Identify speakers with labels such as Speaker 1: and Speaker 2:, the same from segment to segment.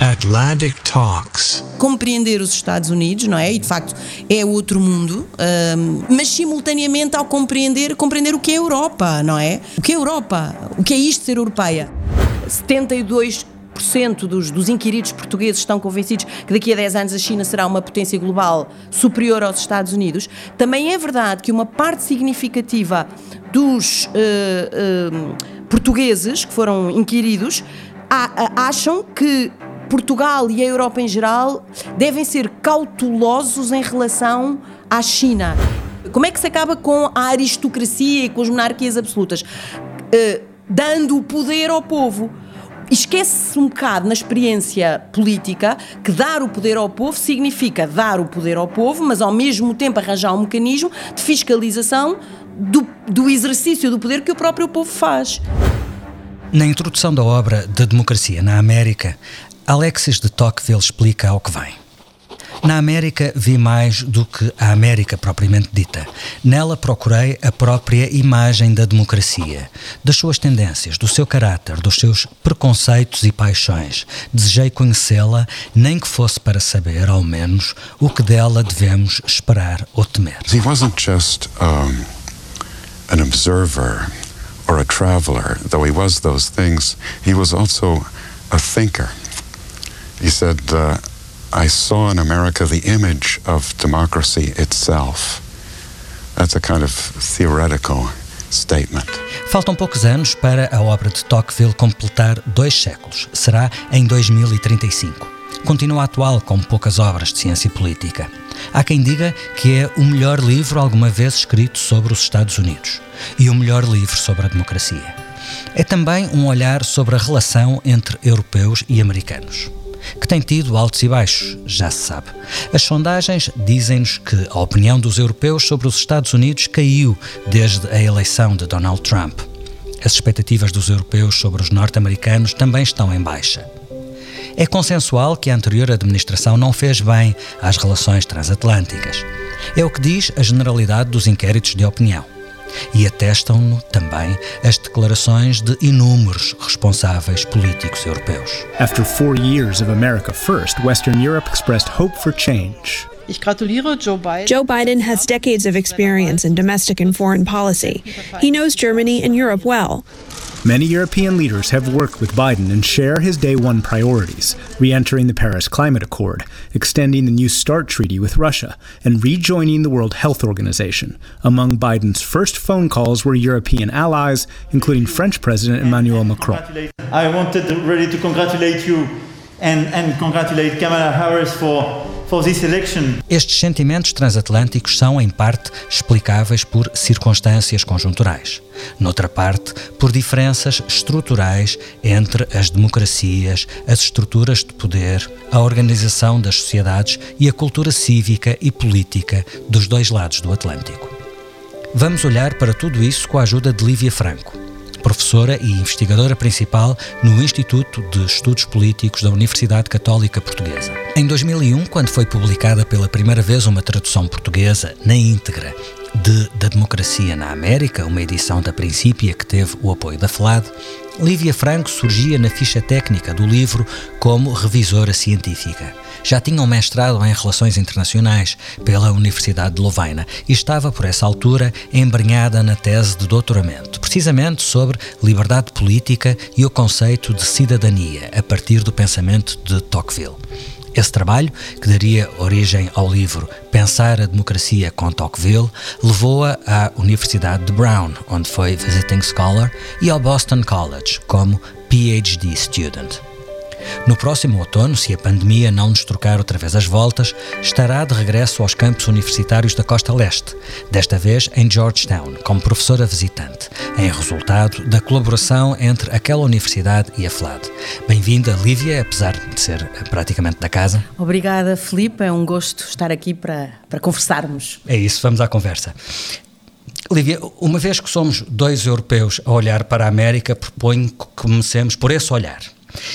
Speaker 1: Atlantic Talks.
Speaker 2: Compreender os Estados Unidos, não é? E de facto é outro mundo, um, mas simultaneamente ao compreender, compreender o que é Europa, não é? O que é Europa? O que é isto ser europeia? 72 dos, dos inquiridos portugueses estão convencidos que daqui a 10 anos a China será uma potência global superior aos Estados Unidos. Também é verdade que uma parte significativa dos uh, uh, portugueses que foram inquiridos acham que Portugal e a Europa em geral devem ser cautelosos em relação à China. Como é que se acaba com a aristocracia e com as monarquias absolutas? Uh, dando o poder ao povo. Esquece-se um bocado na experiência política que dar o poder ao povo significa dar o poder ao povo, mas ao mesmo tempo arranjar um mecanismo de fiscalização do, do exercício do poder que o próprio povo faz.
Speaker 3: Na introdução da obra Da Democracia na América, Alexis de Tocqueville explica ao que vem. Na América vi mais do que a América propriamente dita. Nela procurei a própria imagem da democracia, das suas tendências, do seu caráter, dos seus preconceitos e paixões. Desejei conhecê-la, nem que fosse para saber, ao menos, o que dela devemos esperar ou temer.
Speaker 4: He wasn't just um, an observer or a traveler, though he was those things. He was also a thinker. He said, uh, I saw in America the image of democracy itself. That's a kind of theoretical statement.
Speaker 3: Faltam poucos anos para a obra de Tocqueville completar dois séculos. Será em 2035. Continua atual, como poucas obras de ciência política. Há quem diga que é o melhor livro alguma vez escrito sobre os Estados Unidos e o melhor livro sobre a democracia. É também um olhar sobre a relação entre europeus e americanos que tem tido altos e baixos, já se sabe. As sondagens dizem-nos que a opinião dos europeus sobre os Estados Unidos caiu desde a eleição de Donald Trump. As expectativas dos europeus sobre os norte-americanos também estão em baixa. É consensual que a anterior administração não fez bem às relações transatlânticas. É o que diz a generalidade dos inquéritos de opinião e atestam-no também as declarações de inúmeros responsáveis políticos europeus.
Speaker 5: After four years of America First, Western Europe expressed hope for change.
Speaker 6: Ich gratuliere Joe Biden.
Speaker 7: Joe Biden has decades of experience in domestic and foreign policy. He knows Germany and Europe well.
Speaker 5: Many European leaders have worked with Biden and share his day one priorities re entering the Paris Climate Accord, extending the New START treaty with Russia, and rejoining the World Health Organization. Among Biden's first phone calls were European allies, including French President Emmanuel Macron.
Speaker 8: I wanted really to congratulate you and, and congratulate Kamala Harris for
Speaker 3: Estes sentimentos transatlânticos são, em parte, explicáveis por circunstâncias conjunturais. Noutra parte, por diferenças estruturais entre as democracias, as estruturas de poder, a organização das sociedades e a cultura cívica e política dos dois lados do Atlântico. Vamos olhar para tudo isso com a ajuda de Lívia Franco professora e investigadora principal no Instituto de Estudos Políticos da Universidade Católica Portuguesa. Em 2001, quando foi publicada pela primeira vez uma tradução portuguesa na íntegra de Da Democracia na América, uma edição da Princípia que teve o apoio da FLAD, Lívia Franco surgia na ficha técnica do livro como revisora científica. Já tinha um mestrado em Relações Internacionais pela Universidade de Lovaina e estava, por essa altura, embrenhada na tese de doutoramento, precisamente sobre liberdade política e o conceito de cidadania, a partir do pensamento de Tocqueville. Esse trabalho, que daria origem ao livro Pensar a Democracia com Tocqueville, levou-a à Universidade de Brown, onde foi visiting scholar, e ao Boston College como PhD student. No próximo outono, se a pandemia não nos trocar outra vez as voltas, estará de regresso aos campos universitários da costa leste, desta vez em Georgetown, como professora visitante, em resultado da colaboração entre aquela universidade e a FLAD. Bem-vinda, Lívia, apesar de ser praticamente da casa.
Speaker 2: Obrigada, Filipe. É um gosto estar aqui para, para conversarmos.
Speaker 3: É isso, vamos à conversa. Lívia, uma vez que somos dois europeus a olhar para a América, proponho que comecemos por esse olhar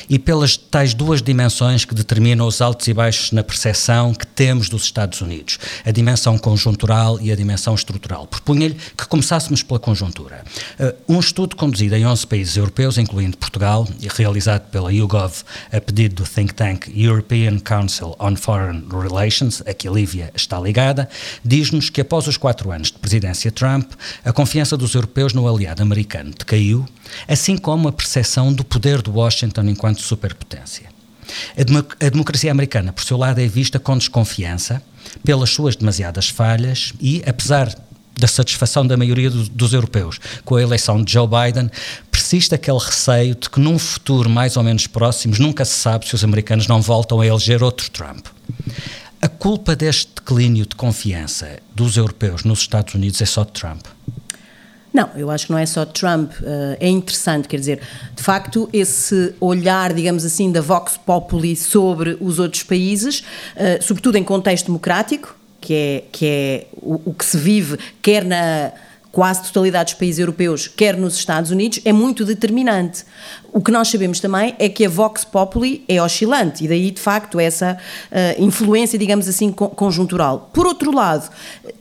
Speaker 3: e pelas tais duas dimensões que determinam os altos e baixos na percepção que temos dos Estados Unidos, a dimensão conjuntural e a dimensão estrutural. Propunha-lhe que começássemos pela conjuntura. Uh, um estudo conduzido em 11 países europeus, incluindo Portugal, e realizado pela YouGov a pedido do think tank European Council on Foreign Relations, a que a Lívia está ligada, diz-nos que após os quatro anos de presidência Trump, a confiança dos europeus no aliado americano decaiu, assim como a percepção do poder de Washington enquanto superpotência. A democracia americana, por seu lado, é vista com desconfiança pelas suas demasiadas falhas e, apesar da satisfação da maioria do, dos europeus com a eleição de Joe Biden, persiste aquele receio de que num futuro mais ou menos próximo nunca se sabe se os americanos não voltam a eleger outro Trump. A culpa deste declínio de confiança dos europeus nos Estados Unidos é só de Trump?
Speaker 2: Não, eu acho que não é só Trump. Uh, é interessante, quer dizer, de facto, esse olhar, digamos assim, da Vox Populi sobre os outros países, uh, sobretudo em contexto democrático, que é, que é o, o que se vive, quer na quase totalidade dos países europeus, quer nos Estados Unidos, é muito determinante. O que nós sabemos também é que a Vox Populi é oscilante e daí, de facto, essa uh, influência, digamos assim, conjuntural. Por outro lado,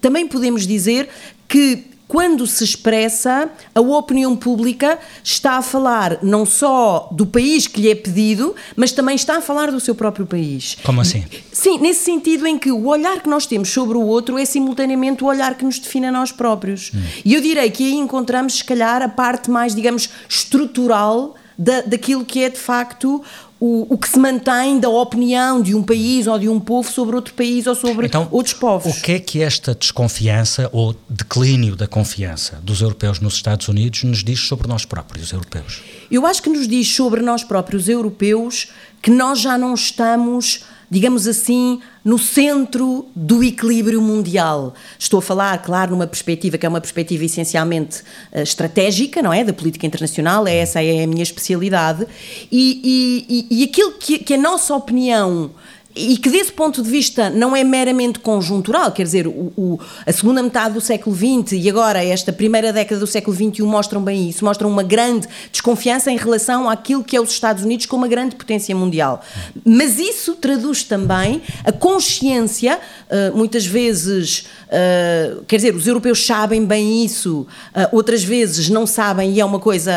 Speaker 2: também podemos dizer que quando se expressa, a opinião pública está a falar não só do país que lhe é pedido, mas também está a falar do seu próprio país.
Speaker 3: Como assim?
Speaker 2: Sim, nesse sentido em que o olhar que nós temos sobre o outro é simultaneamente o olhar que nos define a nós próprios. Hum. E eu direi que aí encontramos, se calhar, a parte mais, digamos, estrutural da, daquilo que é de facto o, o, que se mantém da opinião de um país ou de um povo sobre outro país ou sobre
Speaker 3: então,
Speaker 2: outros povos.
Speaker 3: O que é que esta desconfiança ou declínio da confiança dos europeus nos Estados Unidos nos diz sobre nós próprios, europeus?
Speaker 2: Eu acho que nos diz sobre nós próprios, europeus, que nós já não estamos digamos assim, no centro do equilíbrio mundial. Estou a falar, claro, numa perspectiva que é uma perspectiva essencialmente uh, estratégica, não é? Da política internacional, é essa é a minha especialidade. E, e, e, e aquilo que, que a nossa opinião e que desse ponto de vista não é meramente conjuntural, quer dizer, o, o, a segunda metade do século XX e agora esta primeira década do século XXI mostram bem isso, mostram uma grande desconfiança em relação àquilo que é os Estados Unidos como uma grande potência mundial. Mas isso traduz também a consciência, uh, muitas vezes, uh, quer dizer, os europeus sabem bem isso, uh, outras vezes não sabem e é uma coisa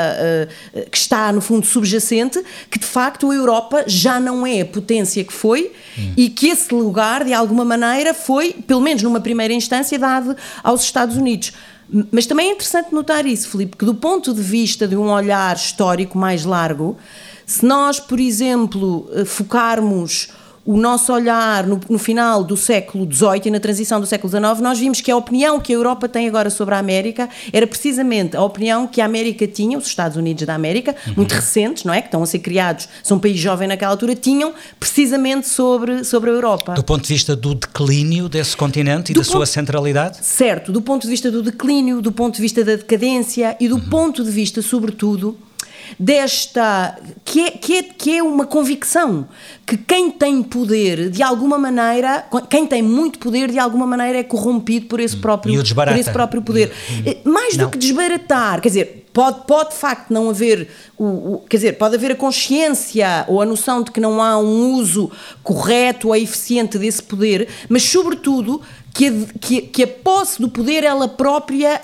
Speaker 2: que está no fundo subjacente, que de facto a Europa já não é a potência que foi Hum. E que esse lugar, de alguma maneira, foi, pelo menos numa primeira instância, dado aos Estados Unidos. Mas também é interessante notar isso, Filipe, que do ponto de vista de um olhar histórico mais largo, se nós, por exemplo, focarmos o nosso olhar no, no, final do século XVIII e na transição do século XIX, nós vimos que a opinião que a Europa tem agora sobre a América era precisamente a opinião que a América tinha, os Estados Unidos da América, uhum. muito recentes, não é? Que estão a ser criados, são um país jovem naquela altura, tinham precisamente sobre, sobre a Europa.
Speaker 3: Do ponto de vista do declínio desse continente e do da ponto, sua centralidade?
Speaker 2: Certo, do ponto de vista do declínio, do ponto de vista da decadência e do uhum. ponto de vista, sobretudo, desta que é, que, é, que é uma convicção que quem tem poder de alguma maneira quem tem muito poder de alguma maneira é corrompido por esse próprio por esse próprio poder. Eh, mais não. do que desbaratar quer dizer pode pode de facto não haver o, o, quer dizer pode haver a consciência ou a noção de que não há um uso correto ou eficiente desse poder mas sobretudo que a, que, que a posse do poder ela própria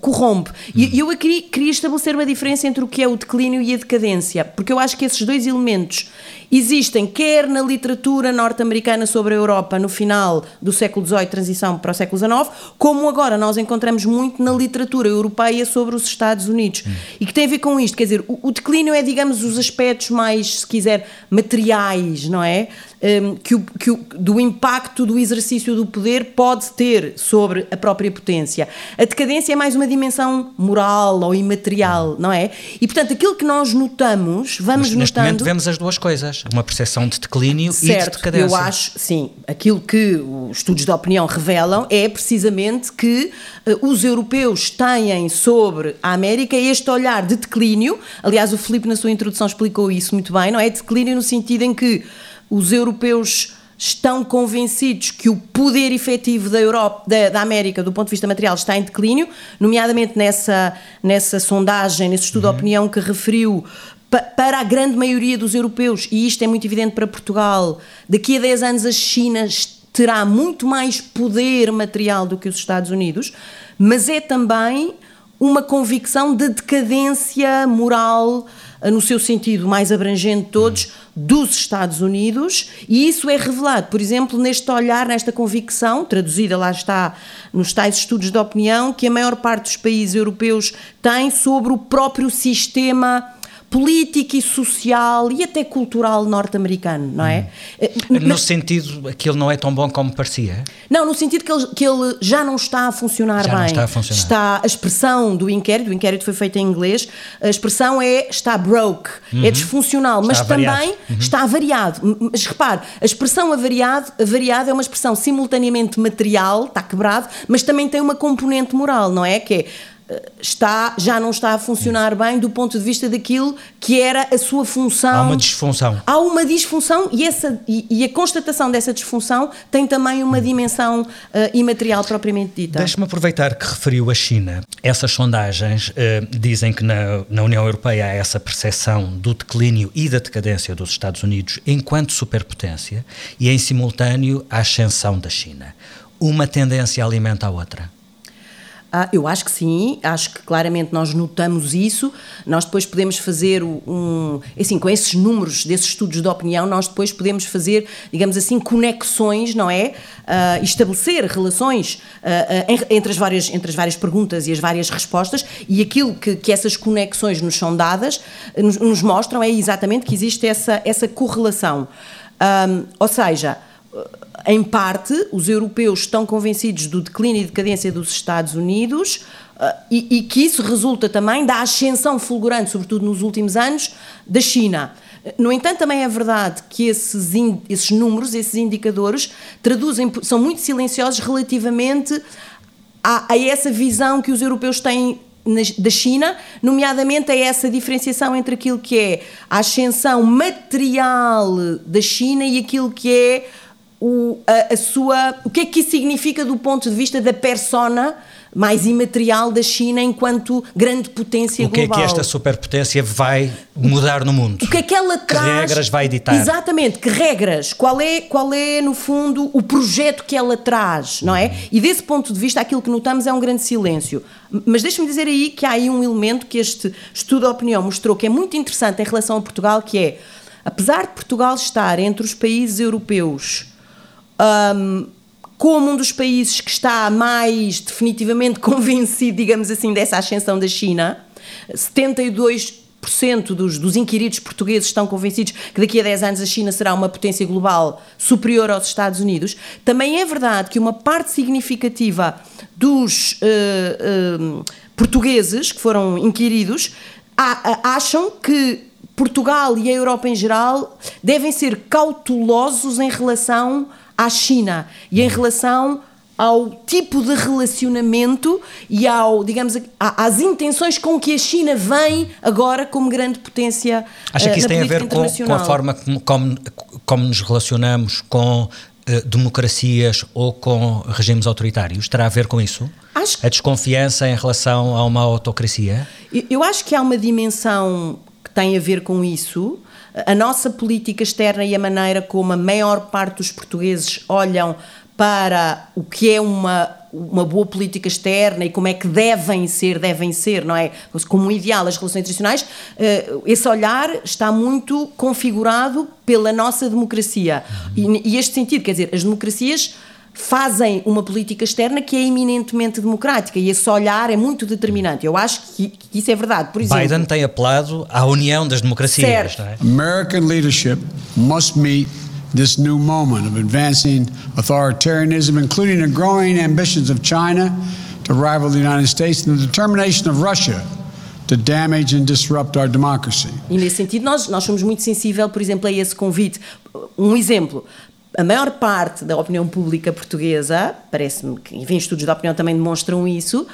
Speaker 2: corrompe. E hum. eu aqui queria estabelecer uma diferença entre o que é o declínio e a decadência, porque eu acho que esses dois elementos existem quer na literatura norte-americana sobre a Europa no final do século XVIII, transição para o século XIX, como agora nós encontramos muito na literatura europeia sobre os Estados Unidos. Hum. E que tem a ver com isto, quer dizer, o, o declínio é, digamos, os aspectos mais, se quiser, materiais, não é? Um, que o, que o, do impacto do exercício do poder pode ter sobre a própria potência. A decadência é mais uma dimensão moral ou imaterial, não é? E portanto, aquilo que nós notamos, vamos
Speaker 3: Mas, neste
Speaker 2: notando.
Speaker 3: momento vemos as duas coisas, uma percepção de declínio e de
Speaker 2: Certo,
Speaker 3: decadência.
Speaker 2: eu acho, sim, aquilo que os estudos de opinião revelam é precisamente que eh, os europeus têm sobre a América este olhar de declínio. Aliás, o Filipe, na sua introdução, explicou isso muito bem, não é? Declínio no sentido em que os europeus estão convencidos que o poder efetivo da Europa, da, da, América, do ponto de vista material, está em declínio, nomeadamente nessa, nessa sondagem, nesse estudo
Speaker 3: Uhum.
Speaker 2: de opinião que referiu pa- para a grande maioria dos europeus, e isto é muito evidente para Portugal, daqui a 10 anos a China terá muito mais poder material do que os Estados Unidos, mas é também uma convicção de decadência moral no seu sentido mais abrangente de todos dos Estados Unidos e isso é revelado, por exemplo, neste olhar, nesta convicção, traduzida lá está nos tais estudos de opinião, que a maior parte dos países europeus tem sobre o próprio sistema político e social e até cultural norte-americano, não é? Eh,
Speaker 3: No sentido que ele não é tão bom como parecia.
Speaker 2: Não, no sentido que ele, que ele já não está a funcionar
Speaker 3: Já
Speaker 2: bem.
Speaker 3: não está a funcionar.
Speaker 2: Está- a expressão do inquérito, o inquérito foi feito em inglês, a expressão é está broke,
Speaker 3: Uhum.
Speaker 2: é disfuncional, mas
Speaker 3: avariado.
Speaker 2: também
Speaker 3: Uhum.
Speaker 2: está avariado. Mas repare, a expressão avariado, avariado é uma expressão simultaneamente material, está quebrado, mas também tem uma componente moral, não é? Que é está, já não está a funcionar bem do ponto de vista daquilo que era a sua função.
Speaker 3: Há uma disfunção.
Speaker 2: Há uma disfunção e, essa, e, e a constatação dessa disfunção tem também uma dimensão eh, imaterial propriamente dita.
Speaker 3: Deixe-me aproveitar que referiu a China. Essas sondagens eh, dizem que na, na União Europeia há essa percepção do declínio e da decadência dos Estados Unidos enquanto superpotência e, em simultâneo, a ascensão da China. Uma tendência alimenta a outra.
Speaker 2: Ah, eu acho que sim, acho que claramente nós notamos isso. Nós depois podemos fazer um. Assim, com esses números desses estudos de opinião, nós depois podemos fazer, digamos assim, conexões, não é? Ah, estabelecer relações ah, em- entre, as várias, entre as várias perguntas e as várias respostas, e aquilo que, que essas conexões nos são dadas, nos, nos mostram é exatamente que existe essa, essa correlação. Ahm, ou seja, em parte, os europeus estão convencidos do declínio e decadência dos Estados Unidos ah, e, e que isso resulta também da ascensão fulgurante, sobretudo nos últimos anos, da China. No entanto, também é verdade que esses, esses números, esses indicadores, traduzem, são muito silenciosos relativamente a, a essa visão que os europeus têm nas- da China, nomeadamente a essa diferenciação entre aquilo que é a ascensão material da China e aquilo que é o, a, a sua. O que é que isso significa do ponto de vista da persona mais imaterial da China enquanto grande potência
Speaker 3: O que é
Speaker 2: global?
Speaker 3: que esta superpotência vai mudar no mundo?
Speaker 2: O que é que ela traz?
Speaker 3: regras vai ditar?
Speaker 2: Exatamente, que regras? Qual é, qual é, no fundo, o projeto que ela traz, não é? E desse ponto de vista, aquilo que notamos é um grande silêncio. Mas deixa-me dizer aí que há aí um elemento que este estudo de opinião mostrou que é muito interessante em relação a Portugal, que é, apesar de Portugal estar entre os países europeus hum, como um dos países que está mais definitivamente convencido, digamos assim, dessa ascensão da China, 72% dos, dos inquiridos portugueses estão convencidos que daqui a 10 anos a China será uma potência global superior aos Estados Unidos. Também é verdade que uma parte significativa dos eh, eh, portugueses que foram inquiridos a- a- acham que Portugal e a Europa em geral devem ser cautelosos em relação à China e em relação ao tipo de relacionamento e ao, digamos, às intenções com que a China vem agora como grande potência
Speaker 3: Acha
Speaker 2: eh,
Speaker 3: que isso
Speaker 2: na
Speaker 3: tem a ver com, com a forma como, como, como nos relacionamos com eh, democracias ou com regimes autoritários? Terá a ver com isso?
Speaker 2: Acho
Speaker 3: A desconfiança em relação a uma autocracia?
Speaker 2: Eu- Eu acho que há uma dimensão que tem a ver com isso. A nossa política externa e a maneira como a maior parte dos portugueses olham para o que é uma, uma boa política externa e como é que devem ser, devem ser, não é? Como um ideal as relações internacionais, eh, esse olhar está muito configurado pela nossa democracia. E, e este sentido, quer dizer, as democracias fazem uma política externa que é eminentemente democrática e esse olhar é muito determinante. Eu acho que, que isso é verdade. Por exemplo,
Speaker 3: Biden tem apelado à união das democracias,
Speaker 2: Certo.
Speaker 3: não é?
Speaker 9: American leadership must meet this new moment of advancing authoritarianism, including the growing ambitions of China to rival the United States and the determination of Russia to damage and disrupt our democracy.
Speaker 2: E nesse sentido, nós, nós somos muito sensível, por exemplo, a esse convite. Um exemplo. A maior parte da opinião pública portuguesa, parece-me que, enfim, estudos de opinião também demonstram isso,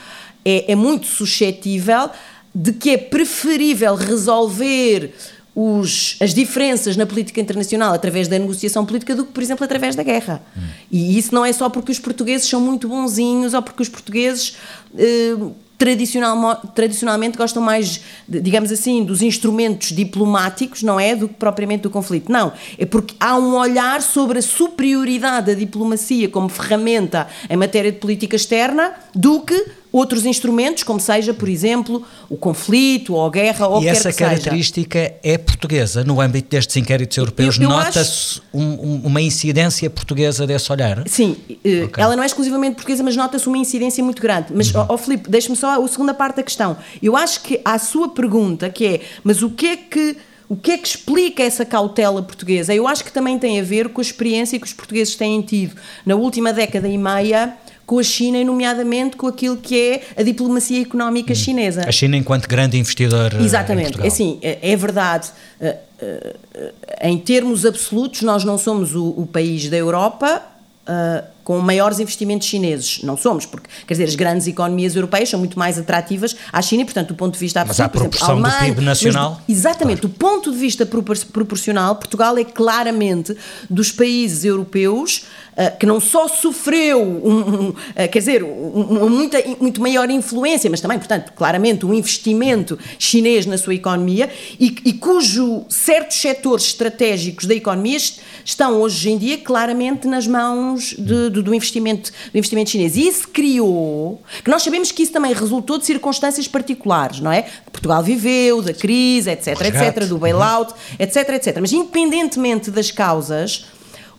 Speaker 2: é, é muito suscetível de que é preferível resolver os, as diferenças na política internacional através da negociação política do que, por exemplo, através da guerra. Hum. E isso não é só porque os portugueses são muito bonzinhos ou porque os portugueses. Eh, tradicional, tradicionalmente gostam mais, digamos assim, dos instrumentos diplomáticos, não é? Do que propriamente do conflito. Não. É porque há um olhar sobre a superioridade da diplomacia como ferramenta em matéria de política externa do que outros instrumentos, como seja, por exemplo, o conflito ou a guerra ou
Speaker 3: E essa
Speaker 2: que
Speaker 3: característica
Speaker 2: seja.
Speaker 3: é portuguesa. No âmbito destes inquéritos europeus, nota-se um, um, uma incidência portuguesa desse olhar?
Speaker 2: Sim, eh, okay. ela não é exclusivamente portuguesa, mas nota-se uma incidência muito grande. Mas, uhum. oh, Filipe, deixe-me só a segunda parte da questão. Eu acho que a sua pergunta, que é, mas o que é que o que é que explica essa cautela portuguesa? Eu acho que também tem a ver com a experiência que os portugueses têm tido na última década e meia com a China, e nomeadamente com aquilo que é a diplomacia económica hum. chinesa.
Speaker 3: A China enquanto grande investidor eh,
Speaker 2: Exatamente. Em assim, é, é verdade. Eh, eh, em termos absolutos, nós não somos o, o país da Europa com maiores investimentos chineses. Não somos, porque, quer dizer, as grandes economias europeias são muito mais atrativas à China e, portanto, do ponto de vista
Speaker 3: absoluto, mas há proporção exemplo, Alemanha, do PIB nacional?
Speaker 2: Mas, exatamente, claro. do ponto de vista proporcional, Portugal é claramente dos países europeus uh, que não só sofreu, um, um, uh, quer dizer, uma muita, muito maior influência, mas também, portanto, claramente um investimento chinês na sua economia e, e cujo certos setores estratégicos da economia estão hoje em dia claramente nas mãos de, do, do, investimento, do investimento chinês. E isso criou, que nós sabemos que isso também resultou de circunstâncias particulares, não é? Que Portugal viveu, da crise, etc, etc, do bailout, etc, etc. Mas independentemente das causas,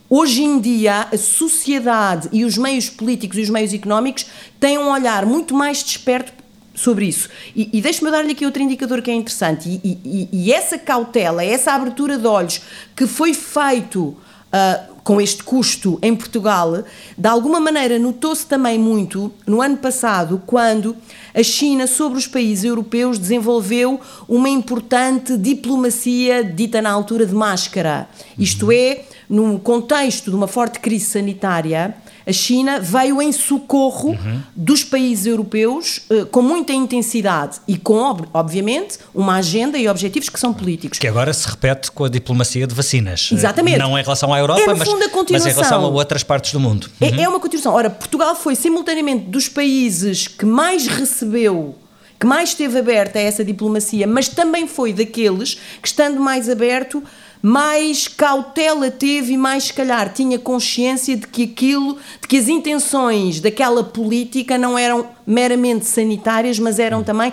Speaker 2: Hoje em dia, a sociedade e os meios políticos e os meios económicos têm um olhar muito mais desperto sobre isso. E, e deixe-me dar-lhe aqui outro indicador que é interessante. E, e, e, essa cautela, essa abertura de olhos que foi feito uh, com este custo em Portugal, de alguma maneira notou-se também muito no ano passado, quando a China, sobre os países europeus, desenvolveu uma importante diplomacia dita na altura de máscara. Isto é, no contexto de uma forte crise sanitária, a China veio em socorro uhum. dos países europeus uh, com muita intensidade e com, ob obviamente, uma agenda e objetivos que são políticos.
Speaker 3: Que agora se repete com a diplomacia de vacinas.
Speaker 2: Exatamente.
Speaker 3: Não em relação à Europa,
Speaker 2: é,
Speaker 3: mas,
Speaker 2: mas,
Speaker 3: em relação a outras partes do mundo.
Speaker 2: Uhum. É, é uma continuação. Ora, Portugal foi simultaneamente dos países que mais recebeu que mais esteve aberta a essa diplomacia, mas também foi daqueles que, estando mais aberto, mais cautela teve e mais, se calhar, tinha consciência de que aquilo, de que as intenções daquela política não eram meramente sanitárias, mas eram também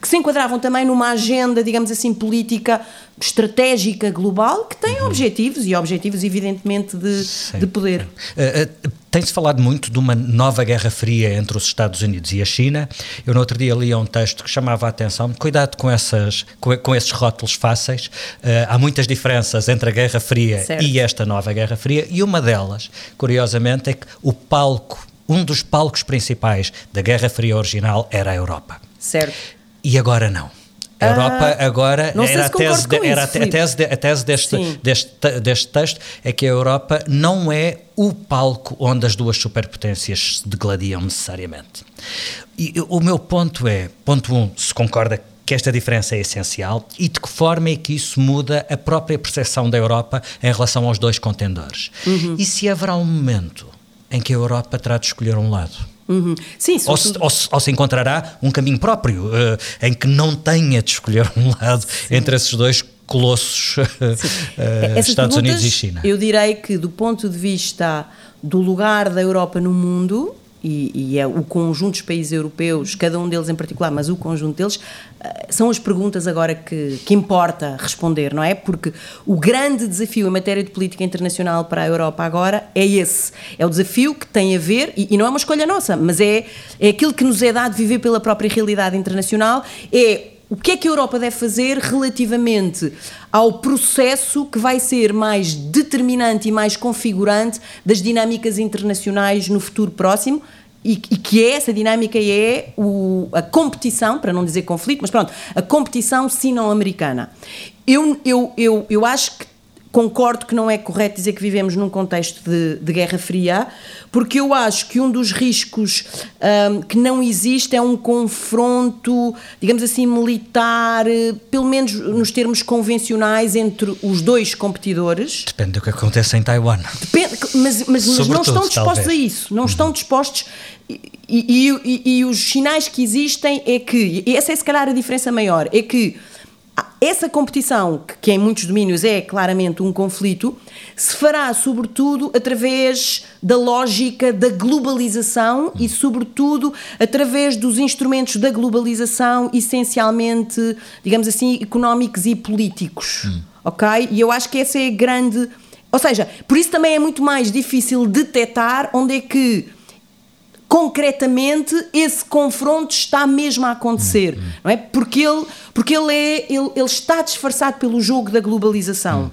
Speaker 2: que se enquadravam também numa agenda, digamos assim, política estratégica global que tem uhum. objetivos e objetivos evidentemente de, de poder.
Speaker 3: Uh, uh, Tem-se falado muito de uma nova guerra fria entre os Estados Unidos e a China. Eu no outro dia li um texto que chamava a atenção, cuidado com, essas, com, com esses rótulos fáceis. Uh, há muitas diferenças entre a Guerra Fria certo. e esta nova Guerra Fria e uma delas, curiosamente, é que o palco, um dos palcos principais da Guerra Fria original era a Europa.
Speaker 2: Certo
Speaker 3: e agora não. A Europa ah, agora
Speaker 2: era,
Speaker 3: a tese,
Speaker 2: de,
Speaker 3: era
Speaker 2: isso, a
Speaker 3: tese, de, a tese deste, deste, deste texto é que a Europa não é o palco onde as duas superpotências se degladiam necessariamente. E o meu ponto é, ponto um, se concorda que esta diferença é essencial e de que forma é que isso muda a própria percepção da Europa em relação aos dois contendores. Uhum. E se haverá um momento em que a Europa terá de escolher um lado?
Speaker 2: Uhum. Sim,
Speaker 3: ou, se, ou, se, ou, se, encontrará um caminho próprio uh, em que não tenha de escolher um lado Sim. entre esses dois colossos, uh, Estados Unidos e China.
Speaker 2: Eu direi que, do ponto de vista do lugar da Europa no mundo, e, e, é o conjunto dos países europeus, cada um deles em particular, mas o conjunto deles, eh, são as perguntas agora que, que importa responder, não é? Porque o grande desafio em matéria de política internacional para a Europa agora é esse. É o desafio que tem a ver, e, e não é uma escolha nossa, mas é, é aquilo que nos é dado viver pela própria realidade internacional, é o que é que a Europa deve fazer relativamente ao processo que vai ser mais determinante e mais configurante das dinâmicas internacionais no futuro próximo? E, que é, essa dinâmica é o, a competição, para não dizer conflito, mas pronto, a competição sino-americana. Eu, eu, eu, eu acho que concordo que não é correto dizer que vivemos num contexto de, de Guerra Fria, porque eu acho que um dos riscos um, que não existe é um confronto, digamos assim, militar, eh, pelo menos nos termos convencionais, entre os dois competidores.
Speaker 3: Depende do que acontece em Taiwan.
Speaker 2: Depende, mas, mas, mas não estão dispostos
Speaker 3: talvez.
Speaker 2: a isso, não estão dispostos. E, e, e, e os sinais que existem é que, e essa é se calhar a diferença maior, é que essa competição, que em muitos domínios é claramente um conflito, se fará sobretudo através da lógica da globalização e, sobretudo, através dos instrumentos da globalização, essencialmente, digamos assim, económicos e políticos.
Speaker 3: Hum.
Speaker 2: Ok? E eu acho que essa é a grande. Ou seja, por isso também é muito mais difícil detectar onde é que concretamente esse confronto está mesmo a acontecer, não é? Porque ele, porque ele, é, ele, ele está disfarçado pelo jogo da globalização.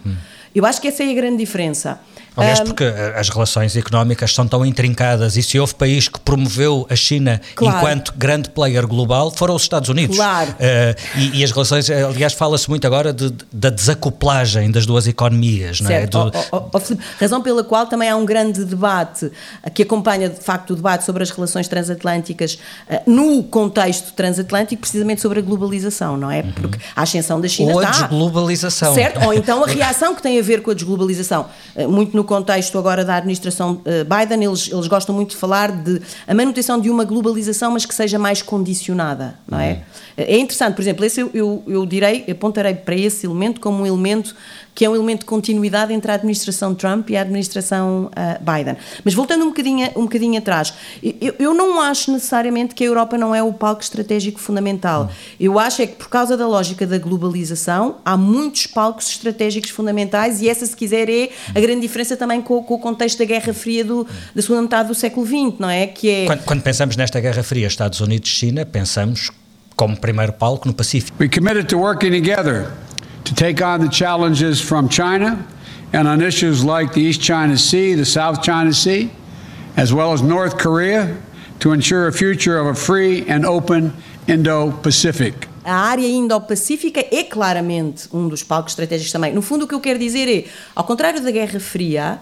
Speaker 2: Eu acho que essa é a grande diferença.
Speaker 3: Aliás,
Speaker 2: Um,
Speaker 3: porque as relações económicas são tão intrincadas e se houve país que promoveu a China
Speaker 2: Claro.
Speaker 3: enquanto grande player global, foram os Estados Unidos.
Speaker 2: Claro.
Speaker 3: Eh, e, e as relações, eh, aliás, fala-se muito agora de- da desacoplagem das duas economias, não é?
Speaker 2: Certo.
Speaker 3: Do-
Speaker 2: Ó, ó, ó, Filipe, razão pela qual também há um grande debate eh, que acompanha de facto o debate sobre as relações transatlânticas eh, no contexto transatlântico, precisamente sobre a globalização, não é? Porque a ascensão da China
Speaker 3: Uhum. Ou a
Speaker 2: está.
Speaker 3: desglobalização.
Speaker 2: Certo? Ou então a reação que tem a ver com a desglobalização. Eh, Muito no contexto agora da administração eh, Biden, eles, eles gostam muito de falar de a manutenção de uma globalização, mas que seja mais condicionada, não é? É interessante, por exemplo, esse eu, eu, eu direi, apontarei para esse elemento como um elemento que é um elemento de continuidade entre a administração Trump e a administração ah, Biden. Mas voltando um bocadinho, um bocadinho atrás, eu, eu não acho necessariamente que a Europa não é o palco estratégico fundamental. Eu acho é que por causa da lógica da globalização há muitos palcos estratégicos fundamentais e essa, se quiser, é a grande diferença também com, com o contexto da Guerra Fria do, da segunda metade do século XX, não é? Que é
Speaker 3: Quando, quando pensamos nesta Guerra Fria Estados Unidos-China, pensamos como primeiro palco no Pacífico.
Speaker 9: We committed to working together to take on the challenges from China and on issues like the East China Sea, the South China Sea, as well as North Korea, to ensure a future of a free and open Indo Pacific.
Speaker 2: A área Indo-Pacífica é claramente um dos palcos estratégicos também. No fundo, o que eu quero dizer é, ao contrário da Guerra Fria,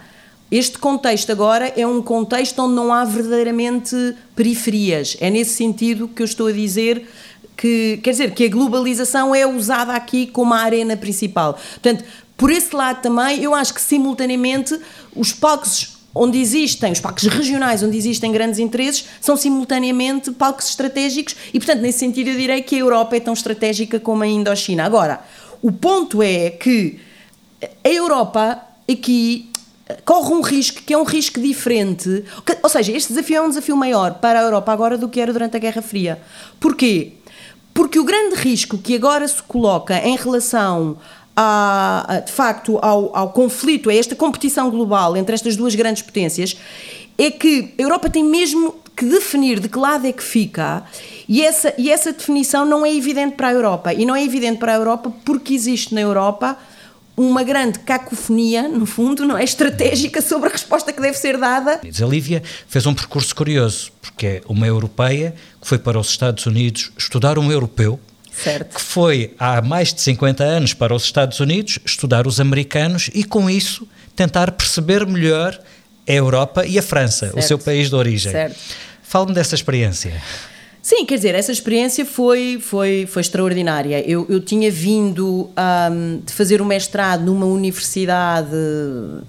Speaker 2: este contexto agora é um contexto onde não há verdadeiramente periferias. É nesse sentido que eu estou a dizer que, quer dizer, que a globalização é usada aqui como a arena principal. Portanto, por esse lado também, eu acho que simultaneamente os palcos onde existem, os palcos regionais onde existem grandes interesses, são simultaneamente palcos estratégicos e, portanto, nesse sentido eu direi que a Europa é tão estratégica como a Indochina. Agora, o ponto é que a Europa aqui corre um risco que é um risco diferente, ou seja, este desafio é um desafio maior para a Europa agora do que era durante a Guerra Fria. Porquê? Porque o grande risco que agora se coloca em relação a, de facto ao, ao conflito, a esta competição global entre estas duas grandes potências, é que a Europa tem mesmo que definir de que lado é que fica e essa, e essa definição não é evidente para a Europa. E não é evidente para a Europa porque existe na Europa uma grande cacofonia, no fundo, não é estratégica sobre a resposta que deve ser dada.
Speaker 3: A Lívia fez um percurso curioso, porque é uma europeia que foi para os Estados Unidos estudar um europeu,
Speaker 2: Certo.
Speaker 3: que foi há mais de 50 anos para os Estados Unidos estudar os americanos e com isso tentar perceber melhor a Europa e a França,
Speaker 2: Certo.
Speaker 3: o seu país de origem. Fala-me dessa experiência.
Speaker 2: Sim, quer dizer, essa experiência foi, foi, foi extraordinária. Eu, eu tinha vindo um, de fazer um mestrado numa universidade,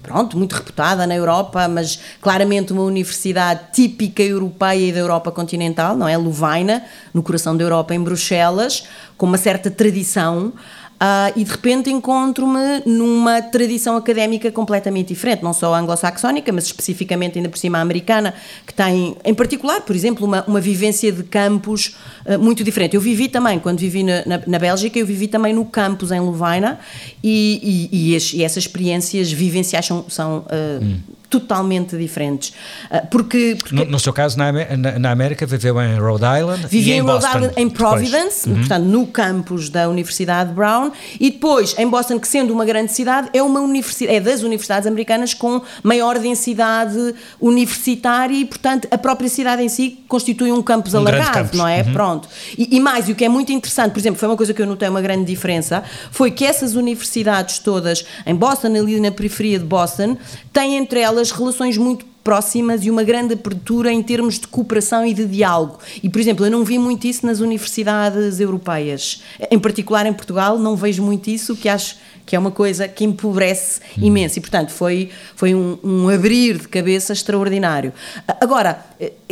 Speaker 2: pronto, muito reputada na Europa, mas claramente uma universidade típica europeia e da Europa continental, não é? Louvaina, no coração da Europa, em Bruxelas, com uma certa tradição. Uh, e de repente encontro-me numa tradição académica completamente diferente, não só anglo-saxónica, mas especificamente ainda por cima americana, que tem, em particular, por exemplo, uma, uma vivência de campus uh, muito diferente. Eu vivi também, quando vivi na, na, na Bélgica, eu vivi também no campus em Louvaina e, e, e, e essas experiências vivenciais são, são uh, totalmente diferentes. Uh, porque, porque
Speaker 3: no, no, seu caso, na, na, na, América, viveu em Rhode Island
Speaker 2: vivi
Speaker 3: e em,
Speaker 2: em Rhode Island, em Providence,
Speaker 3: uhum.
Speaker 2: portanto, no campus da Universidade Brown, e depois em Boston, que sendo uma grande cidade, é uma universidade, é das universidades americanas com maior densidade universitária e, portanto, a própria cidade em si constitui um campus
Speaker 3: um
Speaker 2: alargado,
Speaker 3: campus.
Speaker 2: não é?
Speaker 3: Uhum.
Speaker 2: Pronto. E, e mais, e o que é muito interessante, por exemplo, foi uma coisa que eu notei uma grande diferença, foi que essas universidades todas, em Boston, ali na periferia de Boston, têm entre elas relações muito próximas e uma grande abertura em termos de cooperação e de diálogo. E, por exemplo, eu não vi muito isso nas universidades europeias. Em particular em Portugal, não vejo muito isso, que acho que é uma coisa que empobrece imenso. E, portanto, foi, foi um, um abrir de cabeça extraordinário. Agora,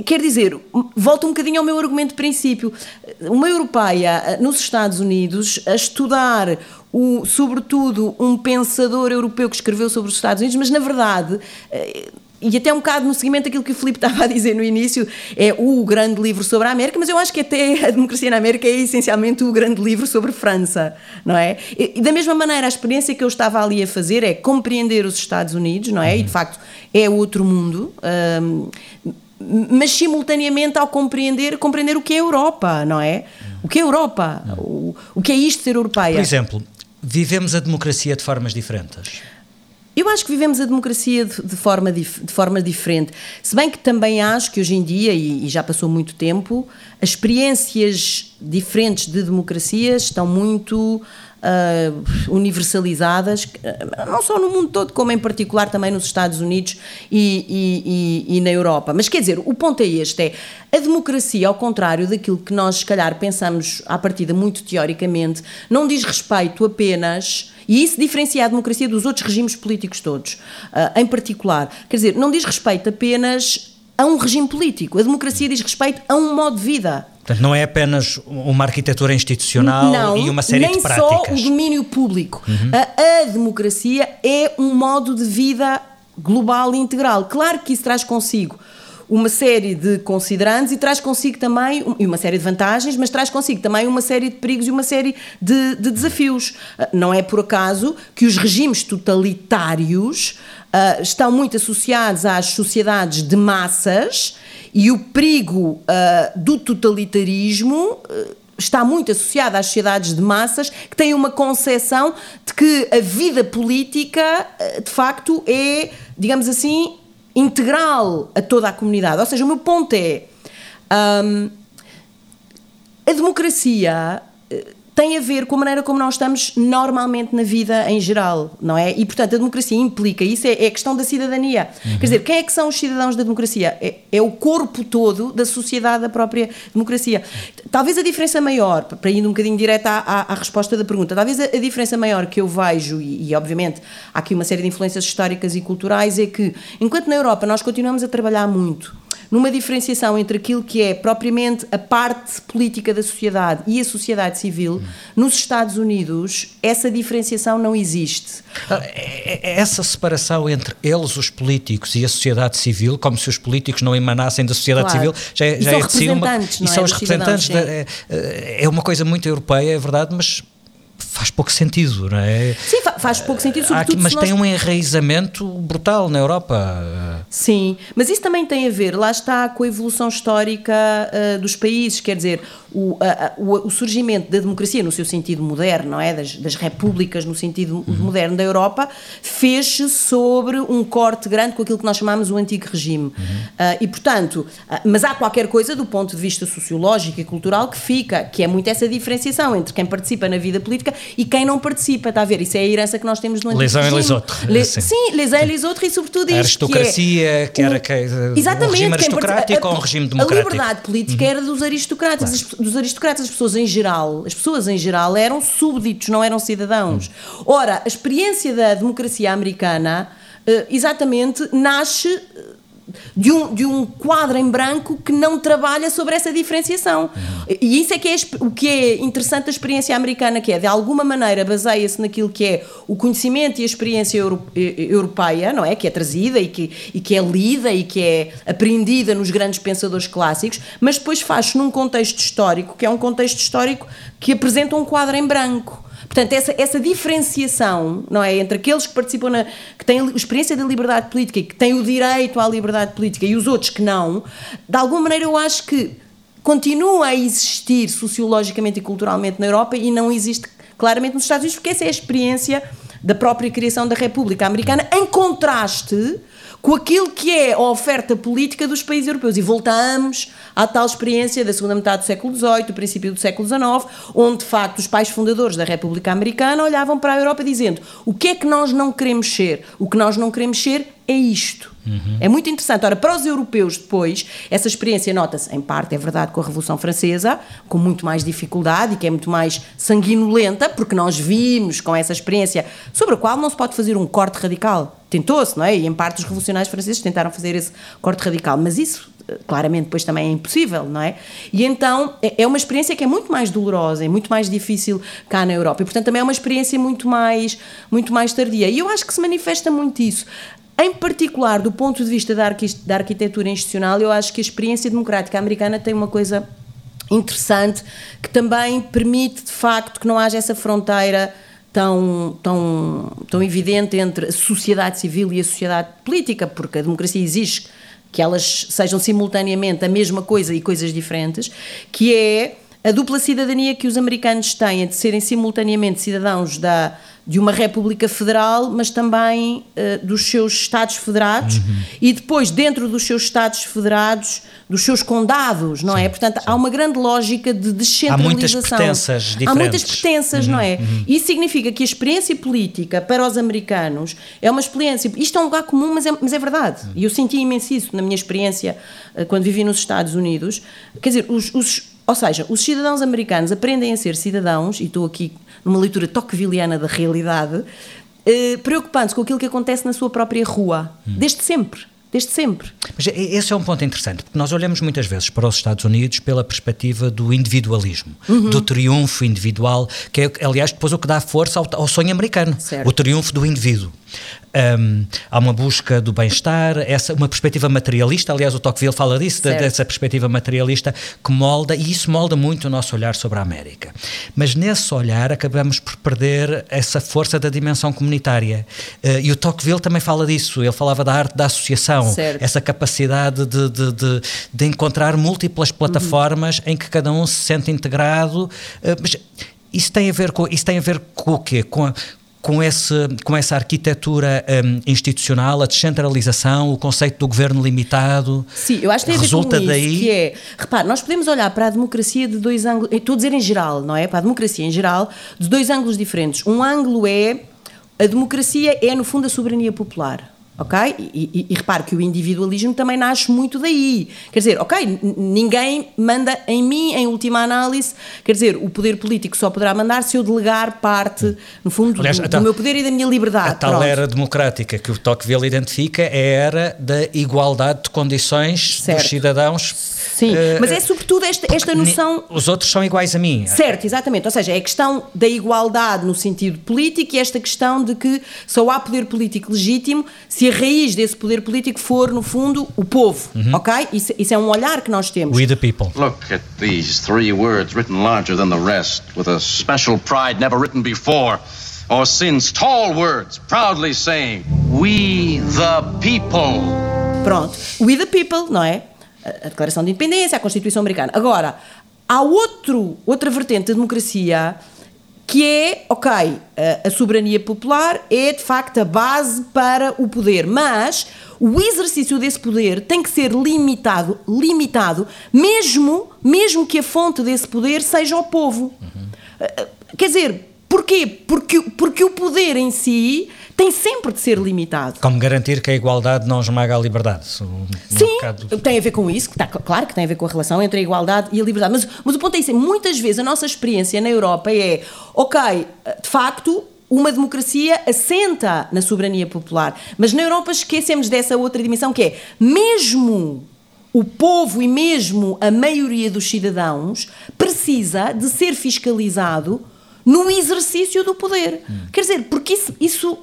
Speaker 2: quer dizer, volto um bocadinho ao meu argumento de princípio. Uma europeia nos Estados Unidos a estudar o, sobretudo um pensador europeu que escreveu sobre os Estados Unidos, mas na verdade e até um bocado no seguimento daquilo que o Filipe estava a dizer no início, é o grande livro sobre a América, mas eu acho que até a democracia na América é essencialmente o grande livro sobre França, não é? E, da mesma maneira, a experiência que eu estava ali a fazer é compreender os Estados Unidos, não é? E de facto é outro mundo. Um, mas simultaneamente ao compreender, compreender o que é Europa, não é? O que é Europa? O, o que é isto ser europeia?
Speaker 3: Por exemplo, vivemos a democracia de formas diferentes.
Speaker 2: Eu acho que vivemos a democracia de, de, forma, dif, de forma diferente. Se bem que também acho que hoje em dia, e, e, já passou muito tempo, as experiências diferentes de democracia estão muito uh, universalizadas, não só no mundo todo, como em particular também nos Estados Unidos e, e, e, na Europa. Mas quer dizer, o ponto é este: é a democracia, ao contrário daquilo que nós, se calhar, pensamos à partida muito teoricamente, não diz respeito apenas. E isso diferencia a democracia dos outros regimes políticos todos, uh, em particular. Quer dizer, não diz respeito apenas a um regime político. A democracia diz respeito a um modo de vida.
Speaker 3: Portanto, não é apenas uma arquitetura institucional
Speaker 2: não,
Speaker 3: e uma série de práticas.
Speaker 2: Não, nem só o domínio público. Uhum. A, a, democracia é um modo de vida global e integral. Claro que isso traz consigo uma série de considerandos e traz consigo também uma série de vantagens, mas traz consigo também uma série de perigos e uma série de, de desafios. Não é por acaso que os regimes totalitários uh, estão muito associados às sociedades de massas e o perigo uh, do totalitarismo. Uh, está muito associado às sociedades de massas que têm uma concepção de que a vida política, de facto, é, digamos assim, integral a toda a comunidade. Ou seja, o meu ponto é. Um, a democracia tem a ver com a maneira como nós estamos normalmente na vida em geral, não é? E, portanto, a democracia implica isso, é, é a questão da cidadania. Uhum. Quer dizer, quem é que são os cidadãos da democracia? É, é, o corpo todo da sociedade da própria democracia. Talvez a diferença maior, para ir um bocadinho direto à, à, à resposta da pergunta, talvez a, a, diferença maior que eu vejo, e, e obviamente há aqui uma série de influências históricas e culturais, é que, enquanto na Europa nós continuamos a trabalhar muito numa diferenciação entre aquilo que é propriamente a parte política da sociedade e a sociedade civil, nos Estados Unidos essa diferenciação não existe.
Speaker 3: Ah, é, é essa separação entre eles, os políticos, e a sociedade civil, como se os políticos não emanassem da sociedade
Speaker 2: claro.
Speaker 3: civil, já, é, já
Speaker 2: e
Speaker 3: é de si uma.
Speaker 2: E
Speaker 3: são
Speaker 2: é,
Speaker 3: os representantes. Da, é, é uma coisa muito europeia, é verdade, mas faz pouco sentido, não é?
Speaker 2: Sim, faz pouco sentido, sobretudo
Speaker 3: Aqui, Mas
Speaker 2: nós...
Speaker 3: tem um enraizamento brutal na Europa.
Speaker 2: Sim, mas isso também tem a ver, lá está, com a evolução histórica uh, dos países, quer dizer, o, a, o, o, surgimento da democracia no seu sentido moderno, não é? Das, das repúblicas no sentido uhum. moderno da Europa, fez-se sobre um corte grande com aquilo que nós chamamos o antigo regime. Uhum. Uh, e, portanto, uh, mas há qualquer coisa do ponto de vista sociológico e cultural que fica, que é muito essa diferenciação entre quem participa na vida política e quem não participa, está a ver? Isso é a herança que nós temos no
Speaker 3: les
Speaker 2: regime.
Speaker 3: Les autres.
Speaker 2: Les, sim. sim, les uns et les autres e sobretudo isto
Speaker 3: A aristocracia,
Speaker 2: que, é,
Speaker 3: que era que,
Speaker 2: exatamente,
Speaker 3: um regime aristocrático ou um regime democrático?
Speaker 2: A liberdade política uhum. era dos aristocratas, claro. dos aristocratas, as pessoas em geral, as pessoas em geral eram súbditos, não eram cidadãos. Uhum. Ora, a experiência da democracia americana uh, exatamente nasce de um, de um quadro em branco que não trabalha sobre essa diferenciação. E isso é que é o que é interessante da experiência americana, que é, de alguma maneira, baseia-se naquilo que é o conhecimento e a experiência euro, europeia, não é? Que é trazida e que, e que é lida e que é aprendida nos grandes pensadores clássicos, mas depois faz num contexto histórico, que é um contexto histórico que apresenta um quadro em branco Portanto, essa, essa diferenciação, não é, entre aqueles que participam na, que têm a experiência da liberdade política e que têm o direito à liberdade política e os outros que não, de alguma maneira eu acho que continua a existir sociologicamente e culturalmente na Europa e não existe claramente nos Estados Unidos, porque essa é a experiência da própria criação da República Americana, em contraste com aquilo que é a oferta política dos países europeus. E voltamos à tal experiência da segunda metade do século XVIII, do princípio do século XIX, onde de facto os pais fundadores da República Americana olhavam para a Europa dizendo o que é que nós não queremos ser? O que nós não queremos ser é isto. Uhum. É muito interessante. Ora, para os europeus depois, essa experiência nota-se, em parte, é verdade, com a Revolução Francesa, com muito mais dificuldade e que é muito mais sanguinolenta, porque nós vimos com essa experiência, sobre a qual não se pode fazer um corte radical. Tentou-se, não é? E em parte os revolucionários franceses tentaram fazer esse corte radical, mas isso eh, claramente depois também é impossível, não é? E então é, é uma experiência que é muito mais dolorosa, é muito mais difícil cá na Europa e portanto também é uma experiência muito mais muito mais tardia. E eu acho que se manifesta muito isso. Em particular, do ponto de vista da, da arquitetura institucional, eu acho que a experiência democrática americana tem uma coisa interessante que também permite, de facto, que não haja essa fronteira tão, tão, tão evidente entre a sociedade civil e a sociedade política, porque a democracia exige que elas sejam simultaneamente a mesma coisa e coisas diferentes, que é a dupla cidadania que os americanos têm de serem simultaneamente cidadãos da de uma República Federal, mas também uh, dos seus Estados Federados uhum. e depois, dentro dos seus Estados Federados, dos seus condados, não é? sim, é? Portanto, sim. há uma grande lógica de descentralização.
Speaker 3: Há muitas pertenças diferentes.
Speaker 2: Há muitas pertenças, uhum, não é? Uhum. Isso significa que a experiência política para os americanos é uma experiência. Isto é um lugar comum, mas é, mas é verdade. E eu senti imenso isso na minha experiência uh, quando vivi nos Estados Unidos. Quer dizer, os, os ou seja, os cidadãos americanos aprendem a ser cidadãos, e estou aqui numa leitura tocquevilliana da realidade, eh, preocupando-se com aquilo que acontece na sua própria rua, hum. desde sempre. Desde sempre.
Speaker 3: Mas esse é um ponto interessante, porque nós olhamos muitas vezes para os Estados Unidos pela perspectiva do individualismo, uhum. do triunfo individual, que é, aliás, depois o que dá força ao, ao sonho americano, certo. o triunfo do indivíduo. Um, há uma busca do bem-estar, essa uma perspectiva materialista, aliás o Tocqueville fala disso, de, dessa perspectiva materialista que molda, e isso molda muito o nosso olhar sobre a América. Mas nesse olhar acabamos por perder essa força da dimensão comunitária. Uh, e o Tocqueville também fala disso, ele falava da arte da associação, certo. essa capacidade de, de, de, de, encontrar múltiplas plataformas uhum. em que cada um se sente integrado, uh, mas isso tem a ver com isso tem a ver com o quê? Com a, com, esse, com essa arquitetura um, institucional, a descentralização, o conceito do governo limitado.
Speaker 2: Sim, eu acho que tem resulta a ver com daí... isso, que é, repare, nós podemos olhar para a democracia de dois ângulos, estou a dizer em geral, não é? Para a democracia em geral, de dois ângulos diferentes. Um ângulo é, a democracia é no fundo a soberania popular ok? E, e, e, repare que o individualismo também nasce muito daí. Quer dizer, ok, ninguém manda em mim, em última análise, quer dizer, o poder político só poderá mandar se eu delegar parte, no fundo, Aliás, do, tal, do, meu poder e da minha liberdade.
Speaker 3: A tal Pronto. era democrática que o Tocqueville identifica é a era da igualdade de condições certo. dos cidadãos
Speaker 2: Sim, uh, mas é sobretudo esta, esta noção.
Speaker 3: Os outros são iguais a mim.
Speaker 2: Certo, exatamente. Ou seja, é a questão da igualdade no sentido político e esta questão de que só há poder político legítimo se a raiz desse poder político for, no fundo, o povo. Uhum. Ok? Isso, isso é um olhar que nós temos.
Speaker 3: We the people.
Speaker 10: Look at these three words written larger than the rest, with a special pride never written before. Or since tall words proudly saying, We the people.
Speaker 2: Pronto. We the people, não é? a Declaração de Independência, a Constituição Americana. Agora, há outro, outra vertente da democracia que é, ok, a, a soberania popular é de facto a base para o poder, mas o exercício desse poder tem que ser limitado, limitado, mesmo, mesmo que a fonte desse poder seja o povo. Uhum. Quer dizer, porquê? Porque, porque o poder em si tem sempre de ser limitado.
Speaker 3: Como garantir que a igualdade não esmaga a liberdade?
Speaker 2: Sim, bocado... tem a ver com isso, está, claro que tem a ver com a relação entre a igualdade e a liberdade, mas, mas o ponto é isso, muitas vezes a nossa experiência na Europa é, ok, de facto, uma democracia assenta na soberania popular, mas na Europa esquecemos dessa outra dimensão que é, mesmo o povo e mesmo a maioria dos cidadãos precisa de ser fiscalizado no exercício do poder. Hum. Quer dizer, porque isso, isso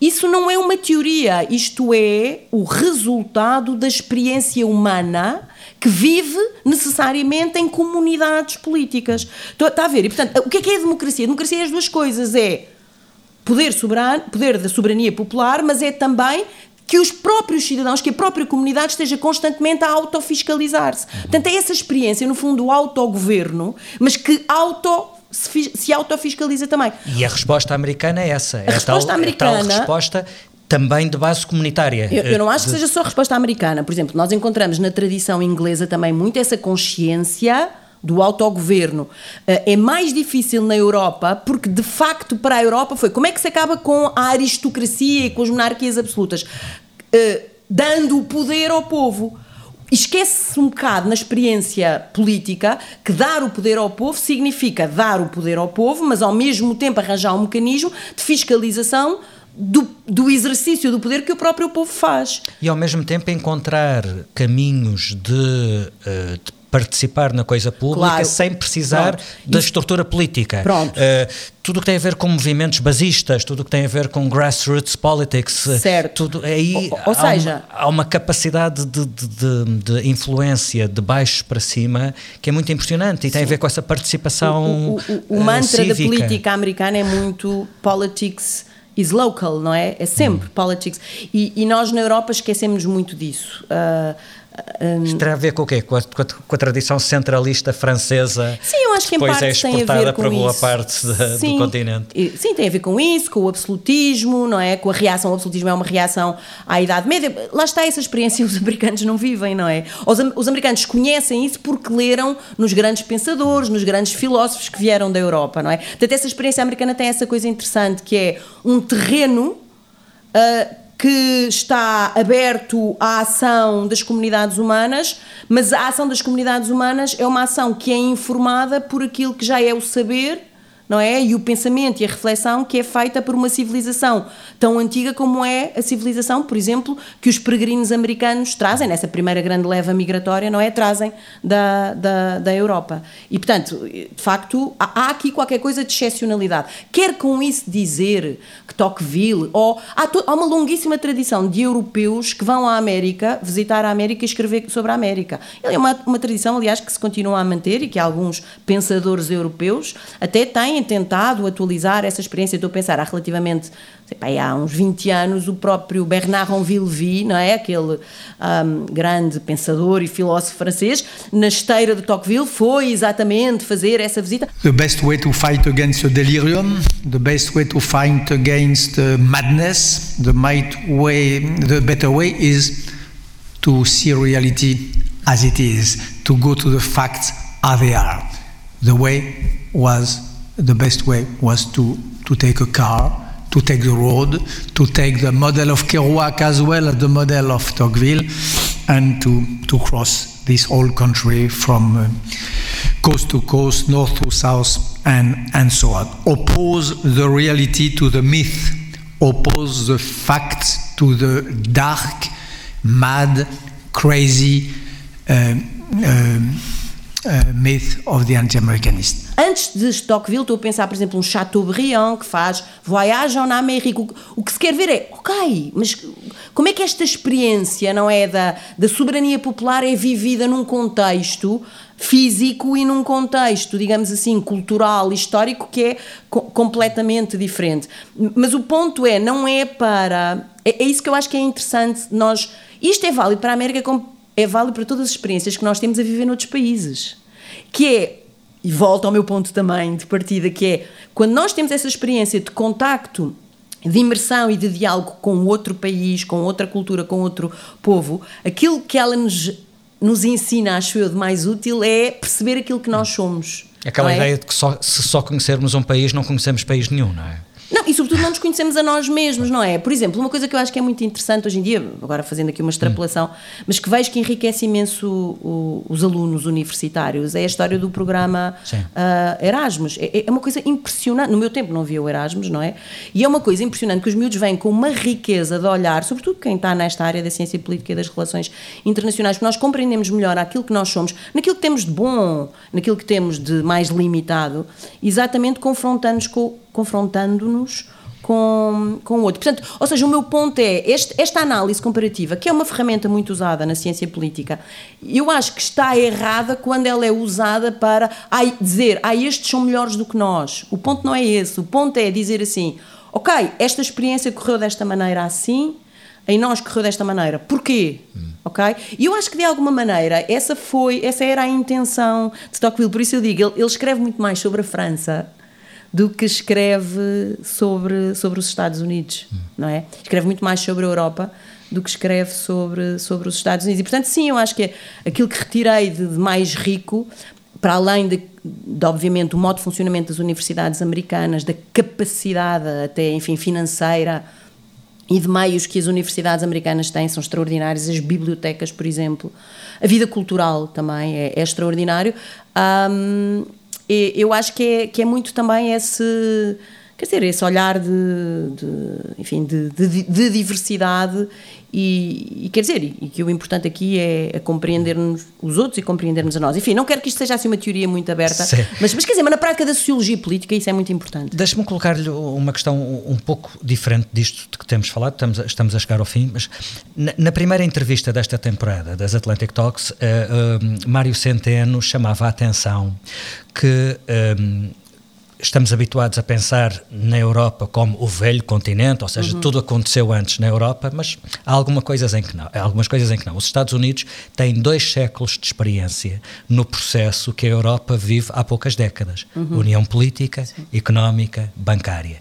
Speaker 2: Isso não é uma teoria, isto é o resultado da experiência humana que vive necessariamente em comunidades políticas. Está a ver? E, portanto, o que é que é a democracia? A democracia é as duas coisas: é poder, soberano, poder da soberania popular, mas é também que os próprios cidadãos, que a própria comunidade esteja constantemente a autofiscalizar-se. Portanto, é essa experiência, no fundo, do autogoverno, mas que auto se, se autofiscaliza também.
Speaker 3: E a resposta americana é essa. A
Speaker 2: é resposta
Speaker 3: tal,
Speaker 2: americana.
Speaker 3: É tal resposta também de base comunitária.
Speaker 2: Eu, eu não acho que seja só a resposta americana. Por exemplo, nós encontramos na tradição inglesa também muito essa consciência do autogoverno. Eh, é mais difícil na Europa, porque de facto para a Europa foi como é que se acaba com a aristocracia e com as monarquias absolutas? Uh, dando o poder ao povo. Esquece-se um bocado na experiência política que dar o poder ao povo significa dar o poder ao povo, mas ao mesmo tempo arranjar um mecanismo de fiscalização do, do, exercício do poder que o próprio povo faz.
Speaker 3: E ao mesmo tempo encontrar caminhos de, uh, de participar na coisa pública claro. sem precisar Pronto. da estrutura política.
Speaker 2: Pronto. Uh,
Speaker 3: tudo o que tem a ver com movimentos basistas, tudo o que tem a ver com grassroots politics,
Speaker 2: eh, certo.
Speaker 3: tudo aí
Speaker 2: ou, ou
Speaker 3: há
Speaker 2: seja,
Speaker 3: uma, há uma capacidade de, de, de, de, influência de baixo para cima que é muito impressionante e sim. tem a ver com essa participação.
Speaker 2: O, o, o, o mantra
Speaker 3: cívica.
Speaker 2: da política americana é muito politics is local, não é? É sempre hum. politics. E, e, nós na Europa esquecemos muito disso. Uh,
Speaker 3: um, Isto terá a ver com o quê? Com a, com a, tradição centralista francesa?
Speaker 2: Sim, eu acho que em parte
Speaker 3: é
Speaker 2: tem a ver com
Speaker 3: para boa
Speaker 2: isso.
Speaker 3: parte da, sim, do continente.
Speaker 2: Sim, tem a ver com isso, com o absolutismo, não é? Com a reação. O absolutismo é uma reação à Idade Média. Lá está essa experiência os americanos não vivem, não é? Os, os americanos conhecem isso porque leram nos grandes pensadores, nos grandes filósofos que vieram da Europa, não é? Portanto, essa experiência americana tem essa coisa interessante que é um terreno. Uh, que está aberto à ação das comunidades humanas, mas a ação das comunidades humanas é uma ação que é informada por aquilo que já é o saber não é? E o pensamento e a reflexão que é feita por uma civilização tão antiga como é a civilização, por exemplo, que os peregrinos americanos trazem, nessa primeira grande leva migratória, não é? Trazem da, da, da Europa. E, portanto, de facto, há, aqui qualquer coisa de excepcionalidade. Quer com isso dizer que Tocqueville, ou há, to, há uma longuíssima tradição de europeus que vão à América, visitar a América e escrever sobre a América. É uma, uma tradição, aliás, que se continua a manter e que alguns pensadores europeus até têm tentado atualizar essa experiência. Estou a pensar, há relativamente, sei, há uns 20 anos, o próprio Bernard Villevie, não é? Aquele um, grande pensador e filósofo francês, na esteira de Tocqueville, foi exatamente fazer essa visita.
Speaker 11: The best way to fight against the delirium, the best way to fight against the madness, the might way, the better way is to see reality as it is, to go to the facts as they are. The way was the best way was to, to take a car, to take the road, to take the model of Kerouac as well as the model of Tocqueville, and to, to cross this whole country from uh, coast to coast, north to south, and, and so on. Oppose the reality to the myth, oppose the facts to the dark, mad, crazy uh, uh, uh myth of the anti-Americanist.
Speaker 2: Antes de Tocqueville, estou a pensar, por exemplo, um Chateaubriand que faz Voyage en Amérique. O, o que se quer ver é, ok, mas como é que esta experiência, não é, da, da soberania popular é vivida num contexto físico e num contexto, digamos assim, cultural, histórico, que é co completamente diferente. Mas o ponto é, não é para. É, é, isso que eu acho que é interessante. Nós, isto é válido para a América, como é válido para todas as experiências que nós temos a viver noutros países. Que é e volto ao meu ponto também de partida, que é quando nós temos essa experiência de contacto de imersão e de diálogo com outro país, com outra cultura, com outro povo, aquilo que ela nos, nos ensina, acho eu, de mais útil é perceber aquilo que nós somos.
Speaker 3: Aquela
Speaker 2: é?
Speaker 3: ideia de que só, se só conhecermos um país, não conhecemos país nenhum, não é?
Speaker 2: Não, e sobretudo não nos conhecemos a nós mesmos, não é? Por exemplo, uma coisa que eu acho que é muito interessante hoje em dia, agora fazendo aqui uma extrapolação, hum. mas que vejo que enriquece imenso o, os alunos universitários, é a história do programa uh, Erasmus. É, é, uma coisa impressionante. No meu tempo não havia o Erasmus, não é? E é uma coisa impressionante que os miúdos vêm com uma riqueza de olhar, sobretudo quem está nesta área da ciência política e das relações internacionais, que nós compreendemos melhor aquilo que nós somos, naquilo que temos de bom, naquilo que temos de mais limitado, exatamente confrontando-nos com, confrontando-nos com, com o outro. Portanto, ou seja, o meu ponto é, este, esta análise comparativa, que é uma ferramenta muito usada na ciência política, eu acho que está errada quando ela é usada para ai, dizer, ah, estes são melhores do que nós. O ponto não é esse. O ponto é dizer assim, ok, esta experiência correu desta maneira assim, em nós correu desta maneira. Porquê? Hum. Ok? E eu acho que de alguma maneira essa foi, essa era a intenção de Tocqueville. Por isso eu digo, ele, ele escreve muito mais sobre a França do que escreve sobre, sobre os Estados Unidos, não é? Escreve muito mais sobre a Europa do que escreve sobre, sobre os Estados Unidos. E, portanto, sim, eu acho que é aquilo que retirei de, de mais rico, para além de, de, obviamente, o modo de funcionamento das universidades americanas, da capacidade até, enfim, financeira e de meios que as universidades americanas têm, são extraordinárias, as bibliotecas, por exemplo, a vida cultural também é, é extraordinário. Um, eu acho que é, que é muito também esse quer dizer, esse olhar de, de enfim, de, de, de, diversidade e, e, quer dizer, e que o importante aqui é, é compreendermos os outros e compreendermos a nós. Enfim, não quero que isto seja assim uma teoria muito aberta, mas, mas quer dizer, mas na prática da sociologia política isso é muito importante.
Speaker 3: Deixe-me colocar-lhe uma questão um pouco diferente disto de que temos falado, estamos a, estamos a chegar ao fim, mas na, na primeira entrevista desta temporada das Atlantic Talks, uh, uh, Mário Centeno chamava a atenção que um, estamos habituados a pensar na Europa como o velho continente, ou seja, uhum. tudo aconteceu antes na Europa, mas há alguma coisas em que não, há algumas coisas em que não. Os Estados Unidos têm dois séculos de experiência no processo que a Europa vive há poucas décadas: uhum. união política, Sim. económica, bancária.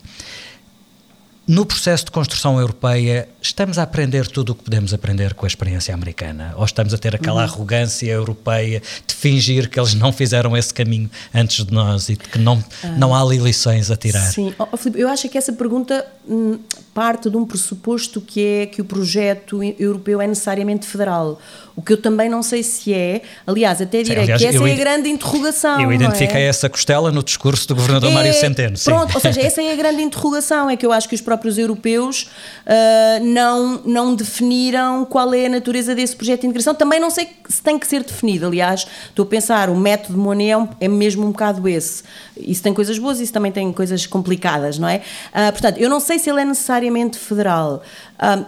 Speaker 3: No processo de construção europeia, estamos a aprender tudo o que podemos aprender com a experiência americana? Ou estamos a ter aquela uhum. arrogância europeia de fingir que eles não fizeram esse caminho antes de nós e que não, ah. não há ali lições a tirar?
Speaker 2: Sim, oh, Filipe, eu acho que essa pergunta hum, parte de um pressuposto que é que o projeto europeu é necessariamente federal. O que eu também não sei se é, aliás, até direi sim, aliás, que essa é a grande interrogação.
Speaker 3: Eu identifiquei
Speaker 2: é?
Speaker 3: essa costela no discurso do governador é, Mário Centeno. Sim.
Speaker 2: Pronto, ou seja, essa é a grande interrogação, é que eu acho que os próprios europeus uh, não, não definiram qual é a natureza desse projeto de integração. Também não sei se tem que ser definido, aliás, estou a pensar, o método Monet é, é mesmo um bocado esse. Isso tem coisas boas, isso também tem coisas complicadas, não é? Uh, portanto, eu não sei se ele é necessariamente federal.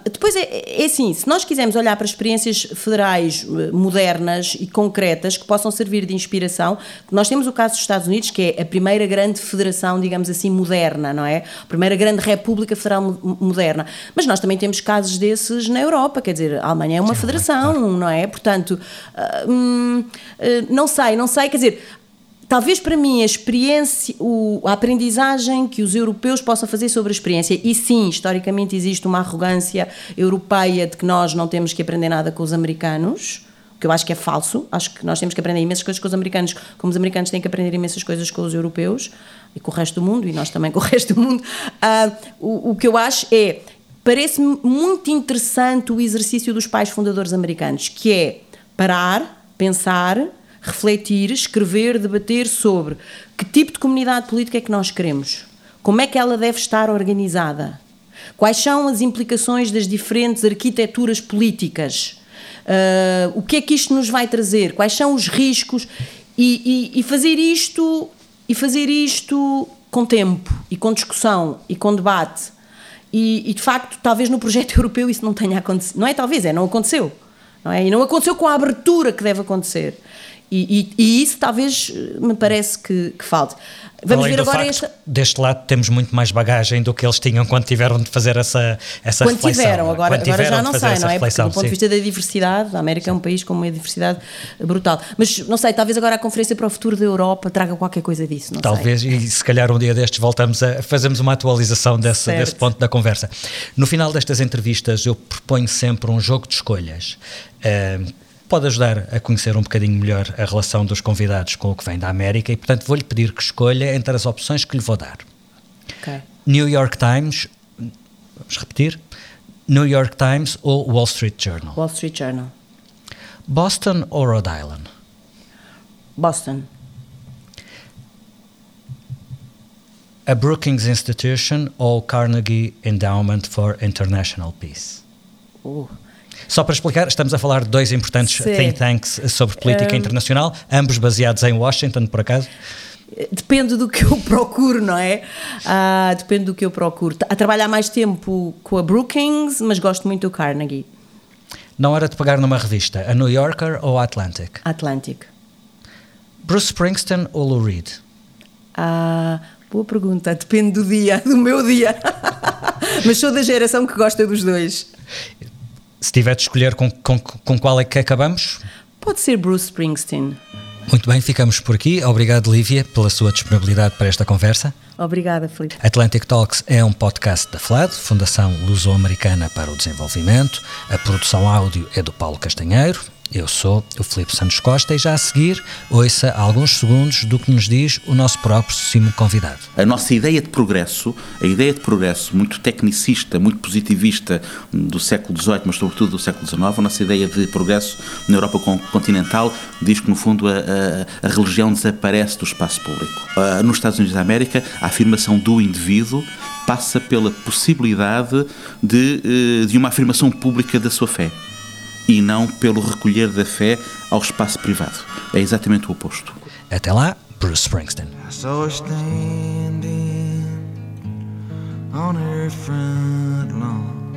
Speaker 2: Depois é, é assim, se nós quisermos olhar para experiências federais eh, modernas e concretas que possam servir de inspiração, nós temos o caso dos Estados Unidos, que é a primeira grande federação, digamos assim, moderna, não é? A primeira grande república federal moderna. Mas nós também temos casos desses na Europa, quer dizer, a Alemanha é uma Sim, federação, claro. não é? Portanto, uh, hum, não sei, não sei, quer dizer, talvez para mim a experiência, o, a aprendizagem que os europeus possam fazer sobre a experiência, e sim, historicamente existe uma arrogância europeia de que nós não temos que aprender nada com os americanos, o que eu acho que é falso, acho que nós temos que aprender imensas coisas com os americanos, como os americanos têm que aprender imensas coisas com os europeus e com o resto do mundo, e nós também com o resto do mundo. Uh, o, o que eu acho é, parece-me muito interessante o exercício dos pais fundadores americanos, que é parar, pensar refletir, escrever, debater sobre que tipo de comunidade política é que nós queremos, como é que ela deve estar organizada, quais são as implicações das diferentes arquiteturas políticas, uh, o que é que isto nos vai trazer, quais são os riscos e, e, e fazer isto e fazer isto com tempo e com discussão e com debate. E, e, de facto, talvez no projeto europeu isso não tenha acontecido. Não é talvez, é não aconteceu. Não é? E não aconteceu com a abertura que deve acontecer. E, e, e, isso talvez me parece que, que falte.
Speaker 3: Vamos Além ver agora esta... Deste lado temos muito mais bagagem do que eles tinham quando tiveram de fazer essa, essa
Speaker 2: quando
Speaker 3: reflexão.
Speaker 2: Tiveram, agora, quando agora já não sei, não é? Porque do ponto de vista da diversidade, a América sim. é um país com uma diversidade brutal. Mas não sei, talvez agora a Conferência para o Futuro da Europa traga qualquer coisa disso.
Speaker 3: talvez,
Speaker 2: sei.
Speaker 3: e se calhar um dia destes voltamos a fazermos uma atualização desse, desse ponto da conversa. No final destas entrevistas eu proponho sempre um jogo de escolhas. Uh, pode ajudar a conhecer um bocadinho melhor a relação dos convidados com o que vem da América e, portanto, vou-lhe pedir que escolha entre as opções que lhe vou dar.
Speaker 2: Okay.
Speaker 3: New York Times, vamos repetir, New York Times ou Wall Street Journal?
Speaker 2: Wall Street Journal.
Speaker 3: Boston ou Rhode Island?
Speaker 2: Boston.
Speaker 3: A Brookings Institution ou Carnegie Endowment for International Peace?
Speaker 2: Uh.
Speaker 3: Só para explicar, estamos a falar de dois importantes Sim. think tanks sobre política uh, internacional, ambos baseados em Washington, por acaso.
Speaker 2: Depende do que eu procuro, não é? Ah, depende do que eu procuro. A trabalhar mais tempo com a Brookings, mas gosto muito do Carnegie.
Speaker 3: Na hora de pegar numa revista, a New Yorker ou a Atlantic?
Speaker 2: Atlantic.
Speaker 3: Bruce Springsteen ou Lou Reed?
Speaker 2: Ah, boa pergunta. Depende do dia, do meu dia. mas sou da geração que gosta dos dois.
Speaker 3: Se tiver de escolher com, com, com qual é que acabamos?
Speaker 2: Pode ser Bruce Springsteen.
Speaker 3: Muito bem, ficamos por aqui. Obrigado, Lívia, pela sua disponibilidade para esta conversa.
Speaker 2: Obrigada, Felipe.
Speaker 3: Atlantic Talks é um podcast da FLAD, Fundação Luso-Americana para o Desenvolvimento. A produção áudio é do Paulo Castanheiro. Eu sou o Filipe Santos Costa e já a seguir ouça alguns segundos do que nos diz o nosso próximo convidado.
Speaker 6: A nossa ideia de progresso, a ideia de progresso muito tecnicista, muito positivista do século XVIII, mas sobretudo do século XIX, a nossa ideia de progresso na Europa continental diz que no fundo a, a, a religião desaparece do espaço público. Uh, nos Estados Unidos da América, a afirmação do indivíduo passa pela possibilidade de, uh, de uma afirmação pública da sua fé e não pelo recolher da fé ao espaço privado. É exatamente o oposto.
Speaker 3: Até lá, Bruce Springsteen. on her front lawn,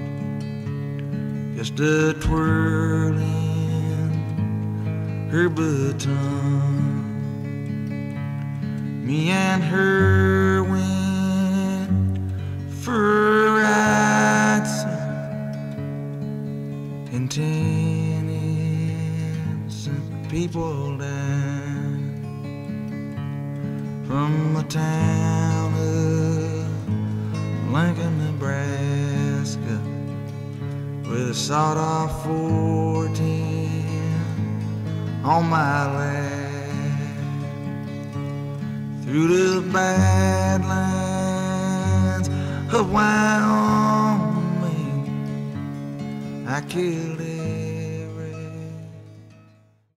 Speaker 3: just a twirling her baton. Me and her went for rides and ten innocent people died from the town of Lincoln, Nebraska, with a sawed-off 14 on my lap through the badlands of Wyoming. I killed